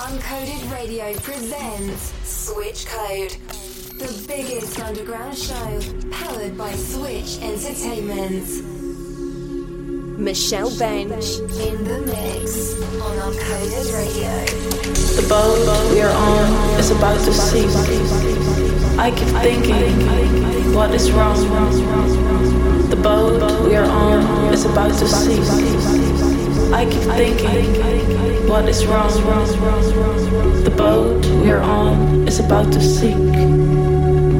Uncoded Radio presents Switch Code, the biggest underground show powered by Switch Entertainment. Michelle Bench in the mix on Uncoded Radio. The boat we are on is about to sink. I keep thinking, what is wrong? The boat we are on is about to sink. I keep thinking, what is wrong? The boat we are on is about to sink.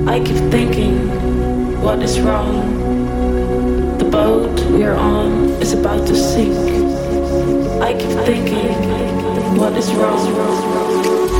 I keep thinking, what is wrong? The boat we are on is about to sink. I keep thinking, what is wrong?